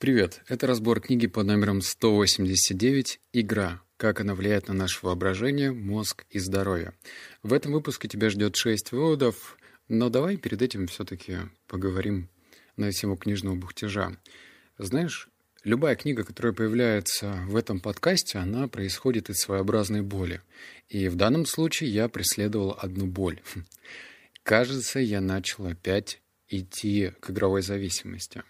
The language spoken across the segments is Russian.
Привет, это разбор книги под номером 189 «Игра. Как она влияет на наше воображение, мозг и здоровье». В этом выпуске тебя ждет 6 выводов, но давай перед этим все-таки поговорим на тему книжного бухтежа. Знаешь, любая книга, которая появляется в этом подкасте, она происходит из своеобразной боли. И в данном случае я преследовал одну боль. Кажется, я начал опять идти к игровой зависимости.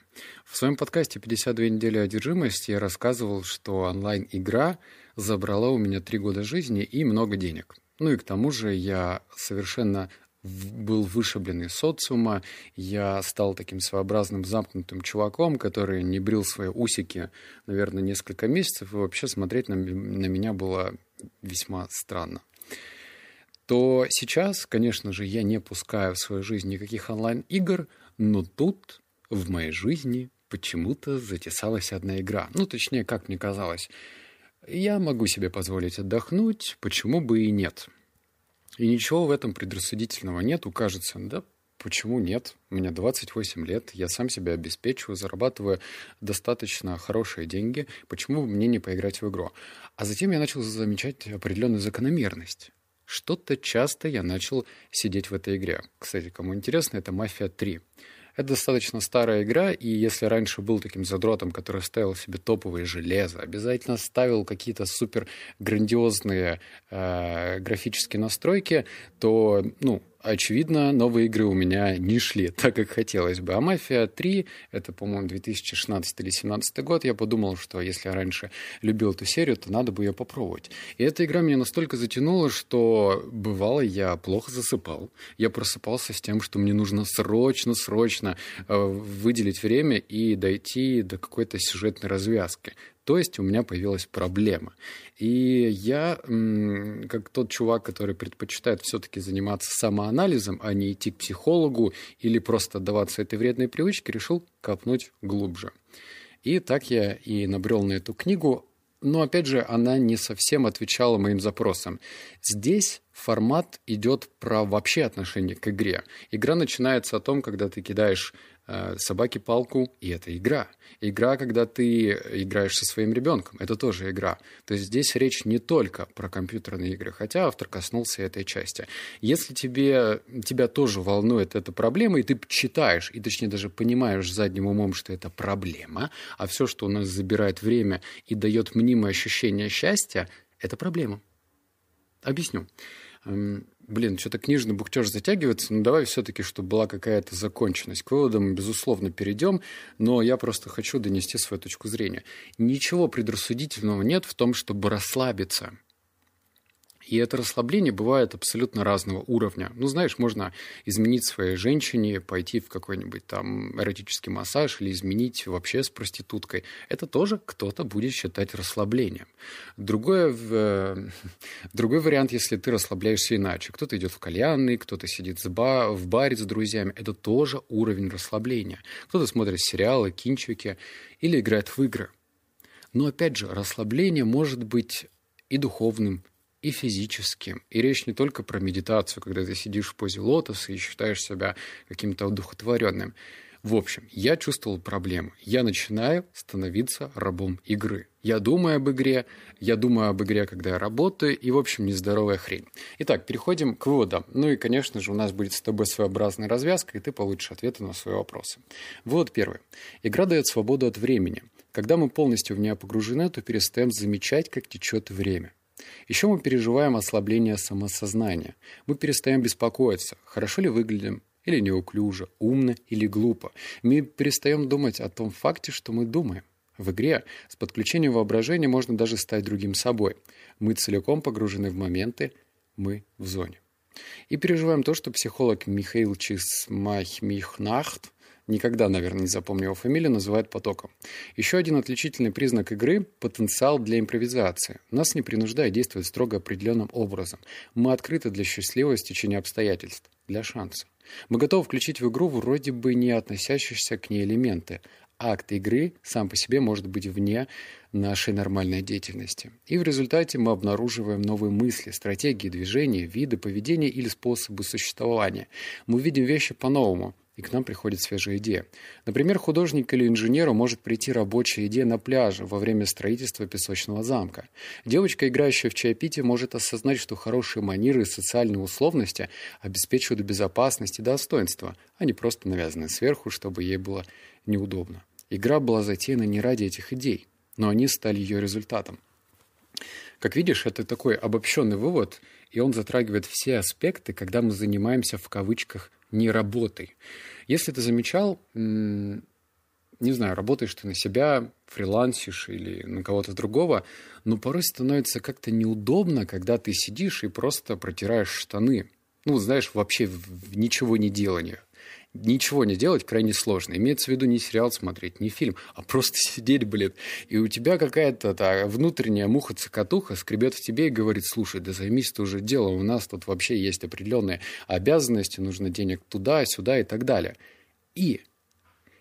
В своем подкасте «52 недели одержимости» я рассказывал, что онлайн-игра забрала у меня три года жизни и много денег. Ну и к тому же я совершенно был вышиблен из социума, я стал таким своеобразным замкнутым чуваком, который не брил свои усики, наверное, несколько месяцев, и вообще смотреть на, на меня было весьма странно то сейчас, конечно же, я не пускаю в свою жизнь никаких онлайн-игр, но тут в моей жизни почему-то затесалась одна игра. Ну, точнее, как мне казалось. Я могу себе позволить отдохнуть, почему бы и нет. И ничего в этом предрассудительного нет, кажется, да, почему нет? Мне 28 лет, я сам себя обеспечиваю, зарабатываю достаточно хорошие деньги, почему бы мне не поиграть в игру? А затем я начал замечать определенную закономерность. Что-то часто я начал сидеть в этой игре. Кстати, кому интересно, это «Мафия 3». Это достаточно старая игра, и если раньше был таким задротом, который ставил себе топовые железо, обязательно ставил какие-то супер грандиозные э, графические настройки, то, ну, очевидно, новые игры у меня не шли так, как хотелось бы. А «Мафия 3» — это, по-моему, 2016 или 2017 год. Я подумал, что если я раньше любил эту серию, то надо бы ее попробовать. И эта игра меня настолько затянула, что бывало я плохо засыпал. Я просыпался с тем, что мне нужно срочно-срочно э, выделить время и дойти до какой-то сюжетной развязки. То есть у меня появилась проблема. И я, как тот чувак, который предпочитает все-таки заниматься самоанализом, а не идти к психологу или просто отдаваться этой вредной привычке, решил копнуть глубже. И так я и набрел на эту книгу, но опять же, она не совсем отвечала моим запросам. Здесь формат идет про вообще отношение к игре. Игра начинается о том, когда ты кидаешь собаке палку, и это игра. Игра, когда ты играешь со своим ребенком, это тоже игра. То есть здесь речь не только про компьютерные игры, хотя автор коснулся этой части. Если тебе, тебя тоже волнует эта проблема, и ты читаешь, и точнее даже понимаешь задним умом, что это проблема, а все, что у нас забирает время и дает мнимое ощущение счастья, это проблема. Объясню. Блин, что-то книжный бухтеж затягивается, но давай все-таки, чтобы была какая-то законченность. К выводам, безусловно, перейдем, но я просто хочу донести свою точку зрения. Ничего предрассудительного нет в том, чтобы расслабиться. И это расслабление бывает абсолютно разного уровня. Ну, знаешь, можно изменить своей женщине, пойти в какой-нибудь там эротический массаж или изменить вообще с проституткой. Это тоже кто-то будет считать расслаблением. Другое, другой вариант, если ты расслабляешься иначе. Кто-то идет в кальянный, кто-то сидит в баре с друзьями. Это тоже уровень расслабления. Кто-то смотрит сериалы, кинчики или играет в игры. Но опять же, расслабление может быть и духовным, и физическим. И речь не только про медитацию, когда ты сидишь в позе лотоса и считаешь себя каким-то одухотворенным. В общем, я чувствовал проблему. Я начинаю становиться рабом игры. Я думаю об игре, я думаю об игре, когда я работаю, и, в общем, нездоровая хрень. Итак, переходим к выводам. Ну и, конечно же, у нас будет с тобой своеобразная развязка, и ты получишь ответы на свои вопросы. Вывод первый. Игра дает свободу от времени. Когда мы полностью в нее погружены, то перестаем замечать, как течет время. Еще мы переживаем ослабление самосознания. Мы перестаем беспокоиться, хорошо ли выглядим, или неуклюже, умно или глупо. Мы перестаем думать о том факте, что мы думаем. В игре с подключением воображения можно даже стать другим собой. Мы целиком погружены в моменты, мы в зоне. И переживаем то, что психолог Михаил Чисмахмихнахт никогда, наверное, не запомню его фамилию, называют потоком. Еще один отличительный признак игры – потенциал для импровизации. Нас не принуждает действовать строго определенным образом. Мы открыты для счастливого стечения обстоятельств, для шанса. Мы готовы включить в игру вроде бы не относящиеся к ней элементы. Акт игры сам по себе может быть вне нашей нормальной деятельности. И в результате мы обнаруживаем новые мысли, стратегии движения, виды поведения или способы существования. Мы видим вещи по-новому, и к нам приходит свежая идея. Например, художник или инженеру может прийти рабочая идея на пляже во время строительства песочного замка. Девочка, играющая в чаепитие, может осознать, что хорошие манеры и социальные условности обеспечивают безопасность и достоинство, а не просто навязаны сверху, чтобы ей было неудобно. Игра была затеяна не ради этих идей, но они стали ее результатом. Как видишь, это такой обобщенный вывод, и он затрагивает все аспекты, когда мы занимаемся в кавычках не работой. Если ты замечал, не знаю, работаешь ты на себя, фрилансишь или на кого-то другого, но порой становится как-то неудобно, когда ты сидишь и просто протираешь штаны. Ну, знаешь, вообще в ничего не делание ничего не делать крайне сложно. Имеется в виду не сериал смотреть, не фильм, а просто сидеть, блин. И у тебя какая-то та, внутренняя муха-цокотуха скребет в тебе и говорит, слушай, да займись ты уже делом, у нас тут вообще есть определенные обязанности, нужно денег туда, сюда и так далее. И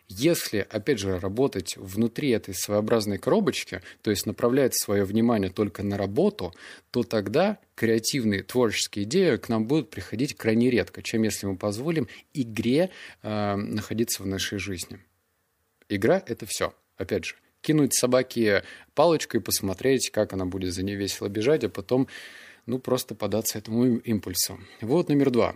если, опять же, работать внутри этой своеобразной коробочки, то есть направлять свое внимание только на работу, то тогда креативные творческие идеи к нам будут приходить крайне редко, чем если мы позволим игре э, находиться в нашей жизни. Игра — это все. Опять же, кинуть собаке палочку и посмотреть, как она будет за ней весело бежать, а потом ну, просто податься этому импульсу. Вот номер два.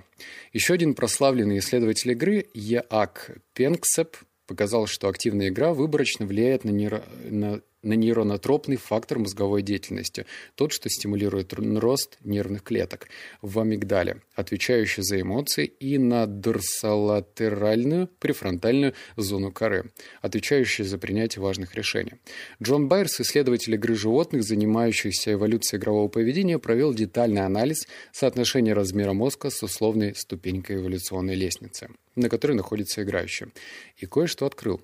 Еще один прославленный исследователь игры Яак Пенксеп показал, что активная игра выборочно влияет на, нейро... на на нейронотропный фактор мозговой деятельности, тот, что стимулирует рост нервных клеток в амигдале, отвечающий за эмоции, и на дорсолатеральную префронтальную зону коры, отвечающую за принятие важных решений. Джон Байерс, исследователь игры животных, занимающийся эволюцией игрового поведения, провел детальный анализ соотношения размера мозга с условной ступенькой эволюционной лестницы, на которой находится играющий, и кое-что открыл.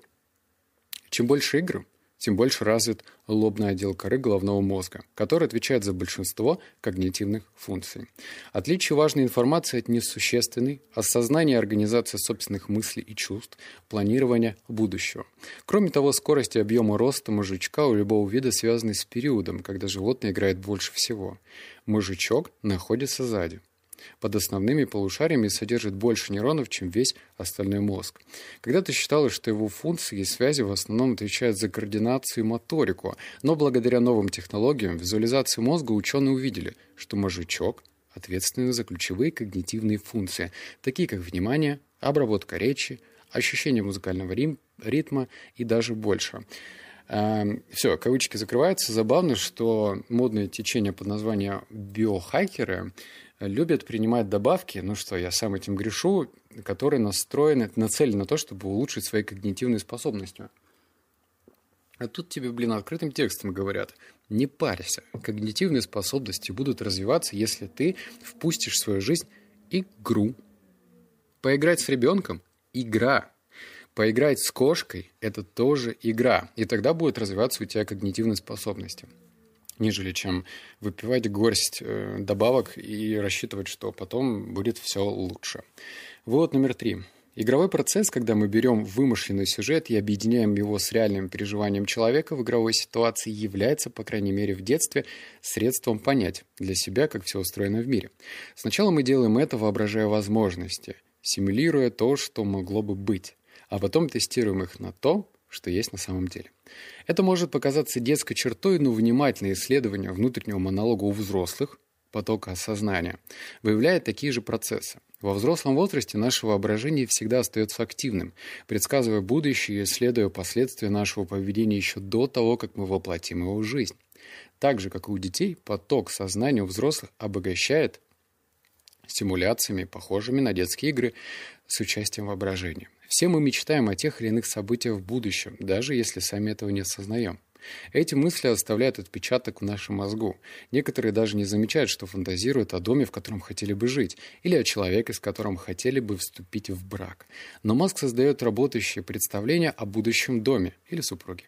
Чем больше игр, тем больше развит лобный отдел коры головного мозга, который отвечает за большинство когнитивных функций. Отличие важной информации от несущественной, осознание и организация собственных мыслей и чувств, планирование будущего. Кроме того, скорость и объем роста мужичка у любого вида связаны с периодом, когда животное играет больше всего. Мужичок находится сзади под основными полушариями содержит больше нейронов, чем весь остальной мозг. Когда-то считалось, что его функции и связи в основном отвечают за координацию и моторику, но благодаря новым технологиям визуализации мозга ученые увидели, что мозжечок ответственен за ключевые когнитивные функции, такие как внимание, обработка речи, ощущение музыкального ритма и даже больше. Эм, Все, кавычки закрываются. Забавно, что модное течение под названием биохакеры любят принимать добавки, ну что, я сам этим грешу, которые настроены, нацелены на то, чтобы улучшить свои когнитивные способности. А тут тебе, блин, открытым текстом говорят, не парься, когнитивные способности будут развиваться, если ты впустишь в свою жизнь игру. Поиграть с ребенком – игра. Поиграть с кошкой – это тоже игра. И тогда будут развиваться у тебя когнитивные способности нежели чем выпивать горсть э, добавок и рассчитывать, что потом будет все лучше. Вывод номер три. Игровой процесс, когда мы берем вымышленный сюжет и объединяем его с реальным переживанием человека в игровой ситуации, является, по крайней мере в детстве, средством понять для себя, как все устроено в мире. Сначала мы делаем это, воображая возможности, симулируя то, что могло бы быть, а потом тестируем их на то, что есть на самом деле. Это может показаться детской чертой, но внимательное исследование внутреннего монолога у взрослых, потока осознания, выявляет такие же процессы. Во взрослом возрасте наше воображение всегда остается активным, предсказывая будущее и исследуя последствия нашего поведения еще до того, как мы воплотим его в жизнь. Так же, как и у детей, поток сознания у взрослых обогащает стимуляциями, похожими на детские игры с участием воображения. Все мы мечтаем о тех или иных событиях в будущем, даже если сами этого не осознаем. Эти мысли оставляют отпечаток в нашем мозгу. Некоторые даже не замечают, что фантазируют о доме, в котором хотели бы жить, или о человеке, с которым хотели бы вступить в брак. Но мозг создает работающее представление о будущем доме или супруге.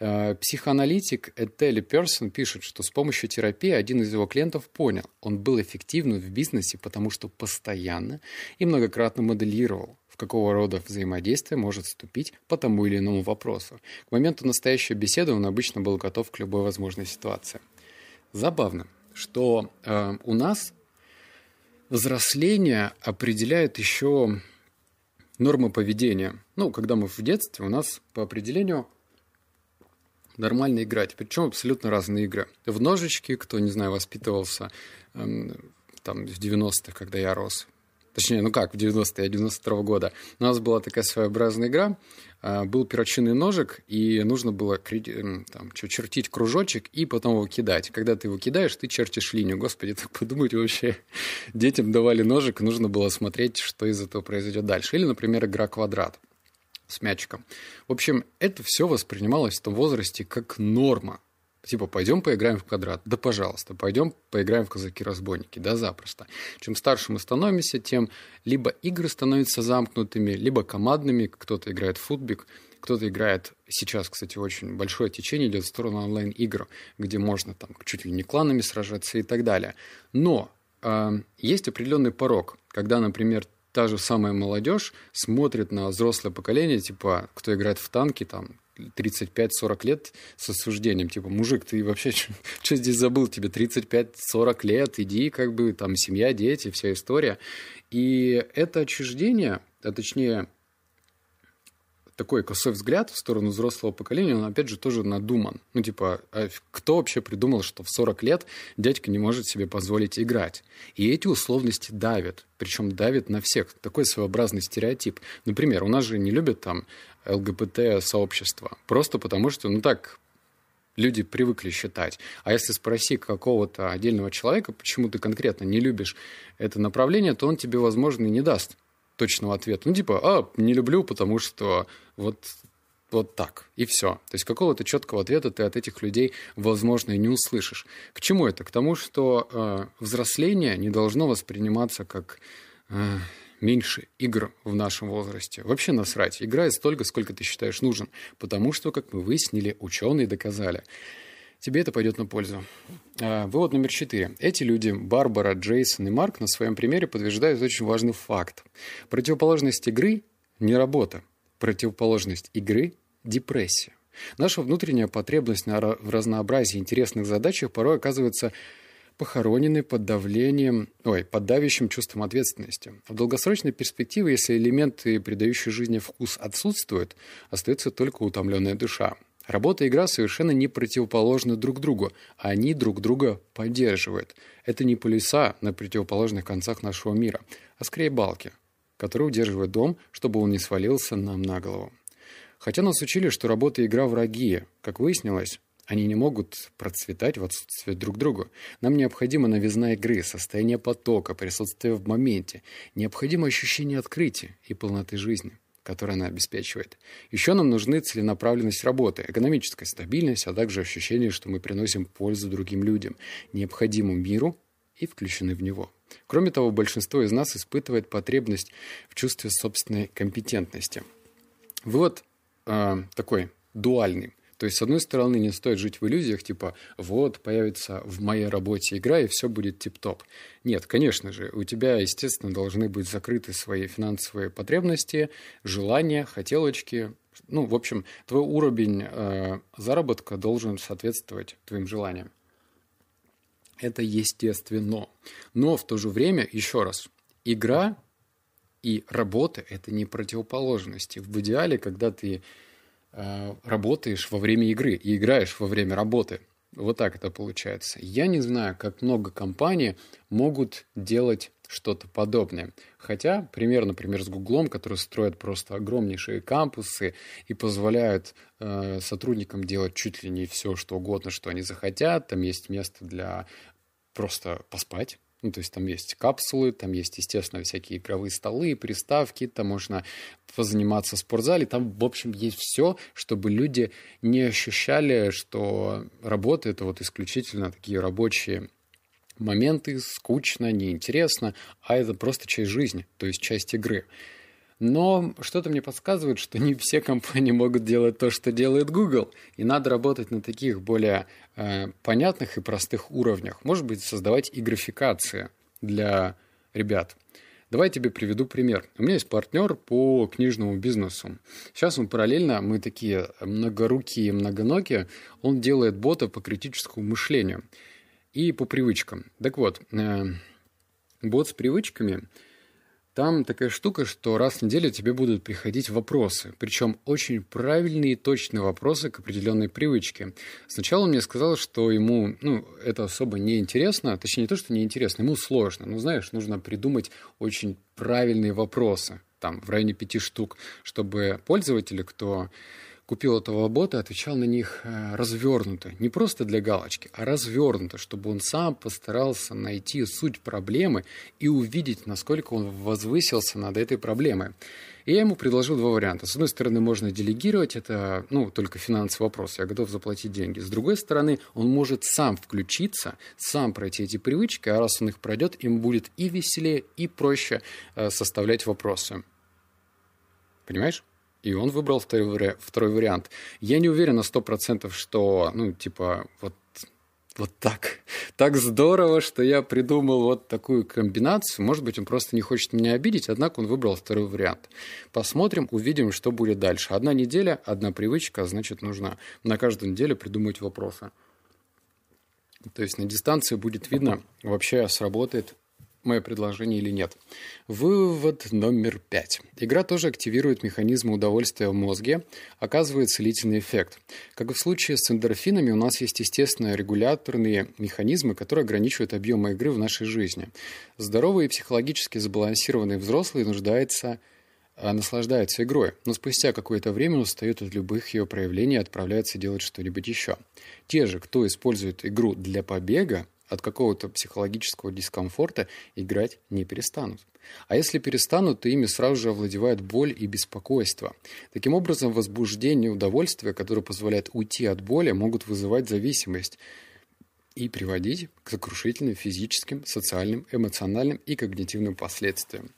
Э, психоаналитик Этели Персон пишет, что с помощью терапии один из его клиентов понял, он был эффективным в бизнесе, потому что постоянно и многократно моделировал, какого рода взаимодействие может вступить по тому или иному вопросу. К моменту настоящей беседы он обычно был готов к любой возможной ситуации. Забавно, что э, у нас взросление определяет еще нормы поведения. Ну, когда мы в детстве, у нас по определению нормально играть. Причем абсолютно разные игры. В ножички, кто, не знаю, воспитывался эм, там в 90-х, когда я рос. Точнее, ну как, в 90-е, 92 -го года. У нас была такая своеобразная игра. Э, был перочинный ножик, и нужно было там, чертить кружочек и потом его кидать. Когда ты его кидаешь, ты чертишь линию. Господи, так подумать вообще. Детям давали ножик, нужно было смотреть, что из этого произойдет дальше. Или, например, игра квадрат с мячиком. В общем, это все воспринималось в том возрасте как норма. Типа, пойдем поиграем в квадрат. Да, пожалуйста, пойдем поиграем в казаки-разбойники. Да, запросто. Чем старше мы становимся, тем либо игры становятся замкнутыми, либо командными. Кто-то играет в футбик, кто-то играет... Сейчас, кстати, очень большое течение идет в сторону онлайн-игр, где можно там чуть ли не кланами сражаться и так далее. Но э, есть определенный порог, когда, например, та же самая молодежь смотрит на взрослое поколение, типа, кто играет в танки, там, 35-40 лет с осуждением. Типа, мужик, ты вообще что здесь забыл? Тебе 35-40 лет, иди, как бы, там, семья, дети, вся история. И это отчуждение, а точнее, такой косой взгляд в сторону взрослого поколения, он, опять же, тоже надуман. Ну, типа, а кто вообще придумал, что в 40 лет дядька не может себе позволить играть? И эти условности давят. Причем давят на всех. Такой своеобразный стереотип. Например, у нас же не любят там ЛГБТ-сообщество. Просто потому что, ну так, люди привыкли считать. А если спроси какого-то отдельного человека, почему ты конкретно не любишь это направление, то он тебе, возможно, и не даст точного ответа. Ну, типа, а, не люблю, потому что вот вот так, и все. То есть какого-то четкого ответа ты от этих людей, возможно, и не услышишь. К чему это? К тому, что э, взросление не должно восприниматься как э, меньше игр в нашем возрасте. Вообще насрать. Играй столько, сколько ты считаешь нужен. Потому что, как мы выяснили, ученые доказали – тебе это пойдет на пользу. А, вывод номер четыре. Эти люди, Барбара, Джейсон и Марк, на своем примере подтверждают очень важный факт. Противоположность игры – не работа. Противоположность игры – депрессия. Наша внутренняя потребность в разнообразии интересных задачах порой оказывается похоронены под давлением, ой, под давящим чувством ответственности. В долгосрочной перспективе, если элементы, придающие жизни вкус, отсутствуют, остается только утомленная душа. Работа и игра совершенно не противоположны друг другу, а они друг друга поддерживают. Это не полюса на противоположных концах нашего мира, а скорее балки, которые удерживают дом, чтобы он не свалился нам на голову. Хотя нас учили, что работа и игра враги, как выяснилось, они не могут процветать в отсутствии друг друга. Нам необходима новизна игры, состояние потока, присутствие в моменте. Необходимо ощущение открытия и полноты жизни которые она обеспечивает. Еще нам нужны целенаправленность работы, экономическая стабильность, а также ощущение, что мы приносим пользу другим людям, необходимому миру и включены в него. Кроме того, большинство из нас испытывает потребность в чувстве собственной компетентности. Вывод э, такой дуальный. То есть, с одной стороны, не стоит жить в иллюзиях, типа, вот, появится в моей работе игра, и все будет тип-топ. Нет, конечно же, у тебя, естественно, должны быть закрыты свои финансовые потребности, желания, хотелочки. Ну, в общем, твой уровень э, заработка должен соответствовать твоим желаниям. Это естественно. Но в то же время, еще раз, игра и работа – это не противоположности. В идеале, когда ты работаешь во время игры и играешь во время работы. Вот так это получается. Я не знаю, как много компаний могут делать что-то подобное. Хотя, пример, например, с Гуглом, который строят просто огромнейшие кампусы и позволяют э, сотрудникам делать чуть ли не все, что угодно, что они захотят. Там есть место для просто поспать, ну, то есть там есть капсулы, там есть, естественно, всякие игровые столы, приставки, там можно позаниматься в спортзале. Там, в общем, есть все, чтобы люди не ощущали, что работа — это вот исключительно такие рабочие моменты, скучно, неинтересно, а это просто часть жизни, то есть часть игры. Но что-то мне подсказывает, что не все компании могут делать то, что делает Google. И надо работать на таких более э, понятных и простых уровнях. Может быть, создавать и графикации для ребят. Давай я тебе приведу пример. У меня есть партнер по книжному бизнесу. Сейчас он параллельно, мы такие многорукие, многоногие, он делает бота по критическому мышлению и по привычкам. Так вот, э, бот с привычками – Там такая штука, что раз в неделю тебе будут приходить вопросы, причем очень правильные и точные вопросы к определенной привычке. Сначала он мне сказал, что ему ну, это особо не интересно, точнее не то, что не интересно, ему сложно. Но знаешь, нужно придумать очень правильные вопросы, там в районе пяти штук, чтобы пользователи, кто купил этого бота, отвечал на них э, развернуто. Не просто для галочки, а развернуто, чтобы он сам постарался найти суть проблемы и увидеть, насколько он возвысился над этой проблемой. И я ему предложил два варианта. С одной стороны, можно делегировать, это ну, только финансовый вопрос, я готов заплатить деньги. С другой стороны, он может сам включиться, сам пройти эти привычки, а раз он их пройдет, им будет и веселее, и проще э, составлять вопросы. Понимаешь? И он выбрал второй, второй вариант. Я не уверен на сто процентов, что, ну, типа, вот, вот так. Так здорово, что я придумал вот такую комбинацию. Может быть, он просто не хочет меня обидеть, однако он выбрал второй вариант. Посмотрим, увидим, что будет дальше. Одна неделя, одна привычка, значит, нужно на каждую неделю придумать вопросы. То есть на дистанции будет видно, вообще сработает мое предложение или нет. Вывод номер пять. Игра тоже активирует механизмы удовольствия в мозге, оказывает целительный эффект. Как и в случае с эндорфинами, у нас есть естественно регуляторные механизмы, которые ограничивают объем игры в нашей жизни. Здоровые и психологически сбалансированные взрослые нуждаются а, наслаждаются игрой, но спустя какое-то время устают от любых ее проявлений и отправляются делать что-нибудь еще. Те же, кто использует игру для побега, от какого-то психологического дискомфорта играть не перестанут. А если перестанут, то ими сразу же овладевает боль и беспокойство. Таким образом, возбуждение и удовольствие, которое позволяет уйти от боли, могут вызывать зависимость и приводить к сокрушительным физическим, социальным, эмоциональным и когнитивным последствиям.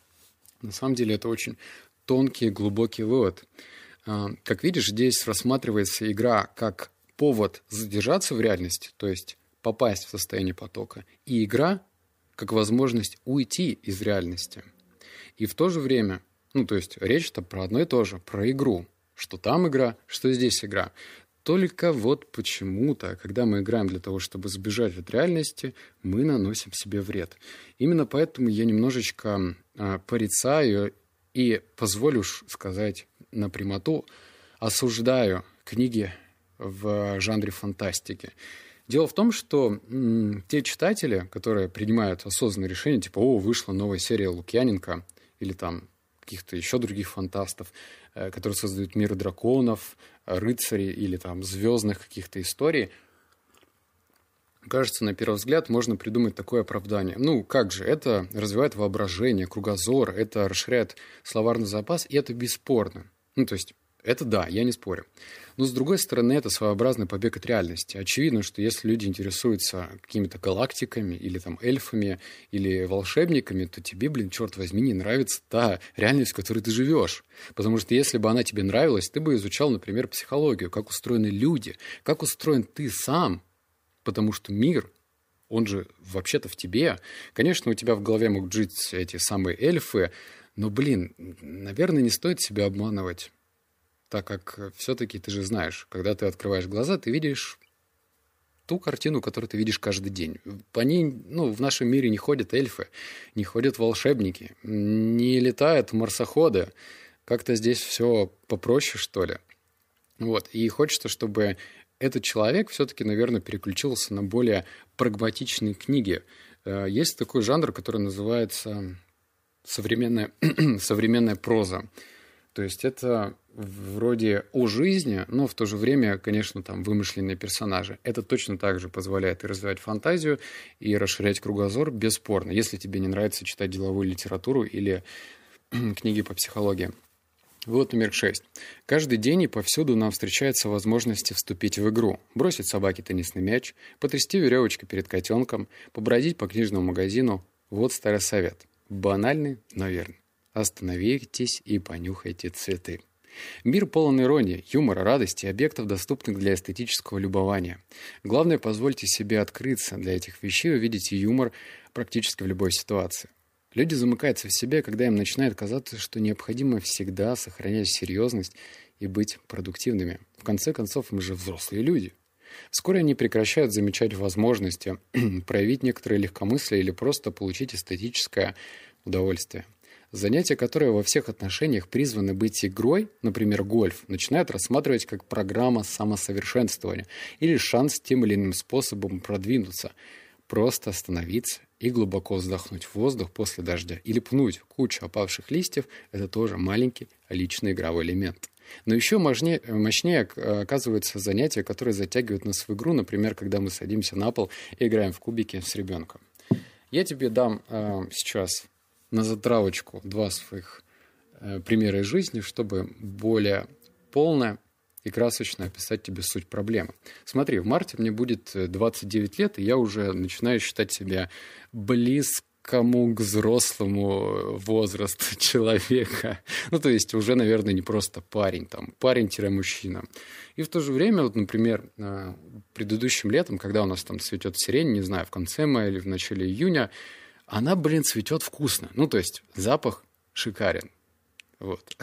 На самом деле это очень тонкий глубокий вывод. А, как видишь, здесь рассматривается игра как повод задержаться в реальности, то есть попасть в состояние потока, и игра как возможность уйти из реальности. И в то же время, ну, то есть речь-то про одно и то же, про игру. Что там игра, что здесь игра. Только вот почему-то, когда мы играем для того, чтобы сбежать от реальности, мы наносим себе вред. Именно поэтому я немножечко э, порицаю и, позволю сказать на прямоту, осуждаю книги в жанре фантастики. Дело в том, что м, те читатели, которые принимают осознанные решения, типа, о, вышла новая серия Лукьяненко, или там каких-то еще других фантастов, э, которые создают мир драконов, рыцарей или там звездных каких-то историй, кажется, на первый взгляд можно придумать такое оправдание. Ну, как же, это развивает воображение, кругозор, это расширяет словарный запас, и это бесспорно. Ну, то есть это да, я не спорю. Но, с другой стороны, это своеобразный побег от реальности. Очевидно, что если люди интересуются какими-то галактиками или там эльфами или волшебниками, то тебе, блин, черт возьми, не нравится та реальность, в которой ты живешь. Потому что если бы она тебе нравилась, ты бы изучал, например, психологию, как устроены люди, как устроен ты сам. Потому что мир, он же вообще-то в тебе. Конечно, у тебя в голове могут жить эти самые эльфы, но, блин, наверное, не стоит себя обманывать так как э, все-таки ты же знаешь, когда ты открываешь глаза, ты видишь ту картину, которую ты видишь каждый день. По ней, ну, в нашем мире не ходят эльфы, не ходят волшебники, не летают марсоходы. Как-то здесь все попроще, что ли. Вот. И хочется, чтобы этот человек все-таки, наверное, переключился на более прагматичные книги. Э, есть такой жанр, который называется современная, современная проза. То есть это вроде о жизни, но в то же время, конечно, там вымышленные персонажи. Это точно так же позволяет и развивать фантазию, и расширять кругозор, бесспорно, если тебе не нравится читать деловую литературу или книги по психологии. Вот номер шесть. Каждый день и повсюду нам встречаются возможности вступить в игру, бросить собаке теннисный мяч, потрясти веревочкой перед котенком, побродить по книжному магазину. Вот старый совет. Банальный, но верный. Остановитесь и понюхайте цветы. Мир полон иронии, юмора, радости, объектов, доступных для эстетического любования. Главное, позвольте себе открыться для этих вещей увидеть юмор практически в любой ситуации. Люди замыкаются в себе, когда им начинает казаться, что необходимо всегда сохранять серьезность и быть продуктивными. В конце концов, мы же взрослые люди. Вскоре они прекращают замечать возможности проявить некоторое легкомыслие или просто получить эстетическое удовольствие. Занятия, которые во всех отношениях призваны быть игрой, например, гольф, начинают рассматривать как программа самосовершенствования или шанс тем или иным способом продвинуться. Просто остановиться и глубоко вздохнуть в воздух после дождя или пнуть кучу опавших листьев – это тоже маленький личный игровой элемент. Но еще мощнее, мощнее оказываются занятия, которые затягивают нас в игру, например, когда мы садимся на пол и играем в кубики с ребенком. Я тебе дам э, сейчас на затравочку два своих э, примера из жизни, чтобы более полно и красочно описать тебе суть проблемы. Смотри, в марте мне будет 29 лет, и я уже начинаю считать себя близко кому к взрослому возрасту человека. Ну, то есть уже, наверное, не просто парень, там, парень-мужчина. И в то же время, вот, например, э, предыдущим летом, когда у нас там цветет сирень, не знаю, в конце мая или в начале июня, она, блин, цветет вкусно. Ну, то есть запах шикарен. Вот.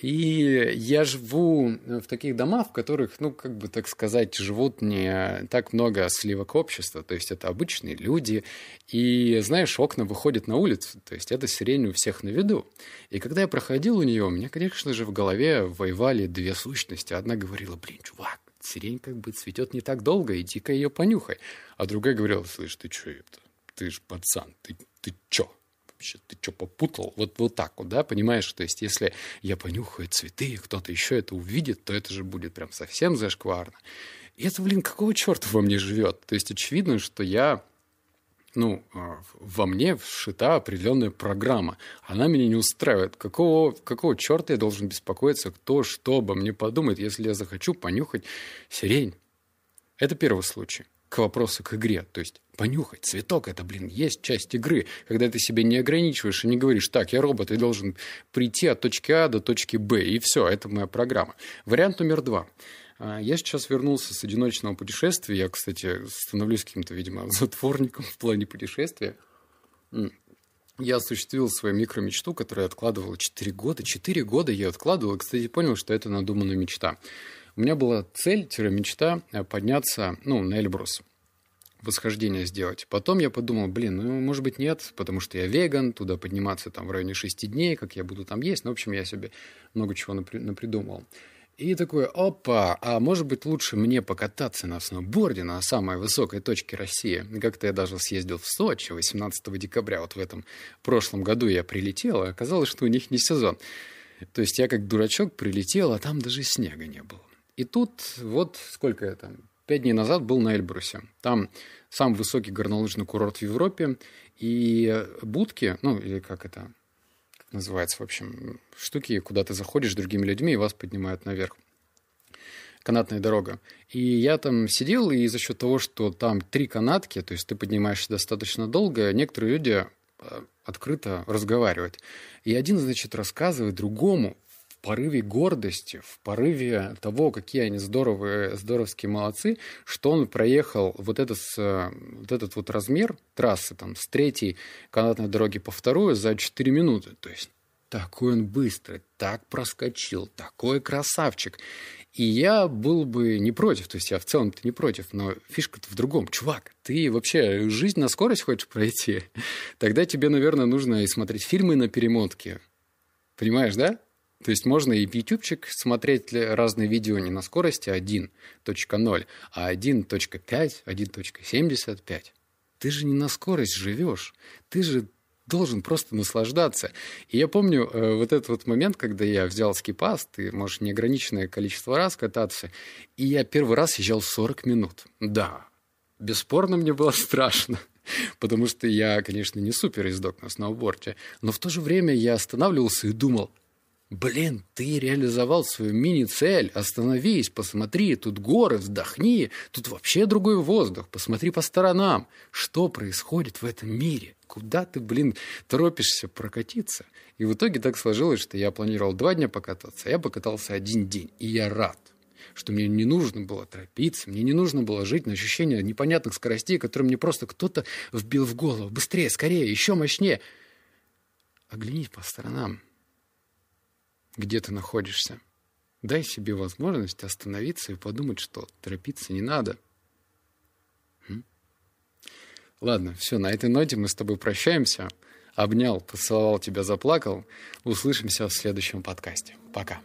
И я живу в таких домах, в которых, ну, как бы так сказать, живут не так много сливок общества. То есть это обычные люди. И, знаешь, окна выходят на улицу. То есть это сирень у всех на виду. И когда я проходил у нее, у меня, конечно же, в голове воевали две сущности. Одна говорила, блин, чувак, сирень как бы цветет не так долго, иди-ка ее понюхай. А другая говорила, слышь, ты что это? Ты ж пацан, ты, ты чё? вообще, ты что, попутал? Вот, вот так вот, да, понимаешь? То есть, если я понюхаю цветы, кто-то еще это увидит, то это же будет прям совсем зашкварно. И это, блин, какого черта во мне живет? То есть, очевидно, что я ну, а, во мне вшита определенная программа. Она меня не устраивает. Какого, какого черта я должен беспокоиться, кто что обо мне подумает, если я захочу понюхать сирень? Это первый случай к вопросу к игре. То есть понюхать цветок, это, блин, есть часть игры, когда ты себя не ограничиваешь и не говоришь, так, я робот, и должен прийти от точки А до точки Б, и все, это моя программа. Вариант номер два. А, я сейчас вернулся с одиночного путешествия. Я, кстати, становлюсь каким-то, видимо, затворником в плане путешествия. Я осуществил свою микромечту, которую я откладывал 4 года. 4 года я откладывал, и, кстати, понял, что это надуманная мечта. У меня была цель-мечта э, подняться ну, на Эльбрус восхождение сделать. Потом я подумал, блин, ну, может быть, нет, потому что я веган, туда подниматься там в районе шести дней, как я буду там есть. Ну, в общем, я себе много чего напри- напридумывал. И такой, опа, а может быть, лучше мне покататься на сноуборде на самой высокой точке России. Как-то я даже съездил в Сочи 18 декабря, вот в этом прошлом году я прилетел, и оказалось, что у них не сезон. То есть я как дурачок прилетел, а там даже снега не было. И тут вот сколько я там, пять дней назад был на Эльбрусе. Там самый высокий горнолыжный курорт в Европе. И будки, ну, или как это как называется, в общем, штуки, куда ты заходишь с другими людьми, и вас поднимают наверх канатная дорога. И я там сидел, и за счет того, что там три канатки, то есть ты поднимаешься достаточно долго, некоторые люди э, открыто разговаривают. И один, значит, рассказывает другому порыве гордости, в порыве того, какие они здоровые, здоровские молодцы, что он проехал вот, этот, вот этот вот размер трассы там, с третьей канатной дороги по вторую за 4 минуты. То есть такой он быстрый, так проскочил, такой красавчик. И я был бы не против, то есть я в целом-то не против, но фишка-то в другом. Чувак, ты вообще жизнь на скорость хочешь пройти? Тогда тебе, наверное, нужно и смотреть фильмы на перемотке. Понимаешь, да? То есть можно и в ютубчик смотреть разные видео не на скорости 1.0, а 1.5, 1.75. Ты же не на скорость живешь. Ты же должен просто наслаждаться. И я помню э, вот этот вот момент, когда я взял скипас, ты можешь неограниченное количество раз кататься, и я первый раз езжал 40 минут. Да, бесспорно мне было страшно, потому что я, конечно, не супер издок на сноуборде, но в то же время я останавливался и думал, Блин, ты реализовал свою мини-цель. Остановись, посмотри, тут горы, вздохни. Тут вообще другой воздух. Посмотри по сторонам. Что происходит в этом мире? Куда ты, блин, торопишься прокатиться? И в итоге так сложилось, что я планировал два дня покататься, а я покатался один день. И я рад что мне не нужно было торопиться, мне не нужно было жить на ощущение непонятных скоростей, которые мне просто кто-то вбил в голову. Быстрее, скорее, еще мощнее. Оглянись по сторонам где ты находишься. Дай себе возможность остановиться и подумать, что торопиться не надо. Ладно, все, на этой ноте мы с тобой прощаемся. Обнял, поцеловал тебя, заплакал. Услышимся в следующем подкасте. Пока.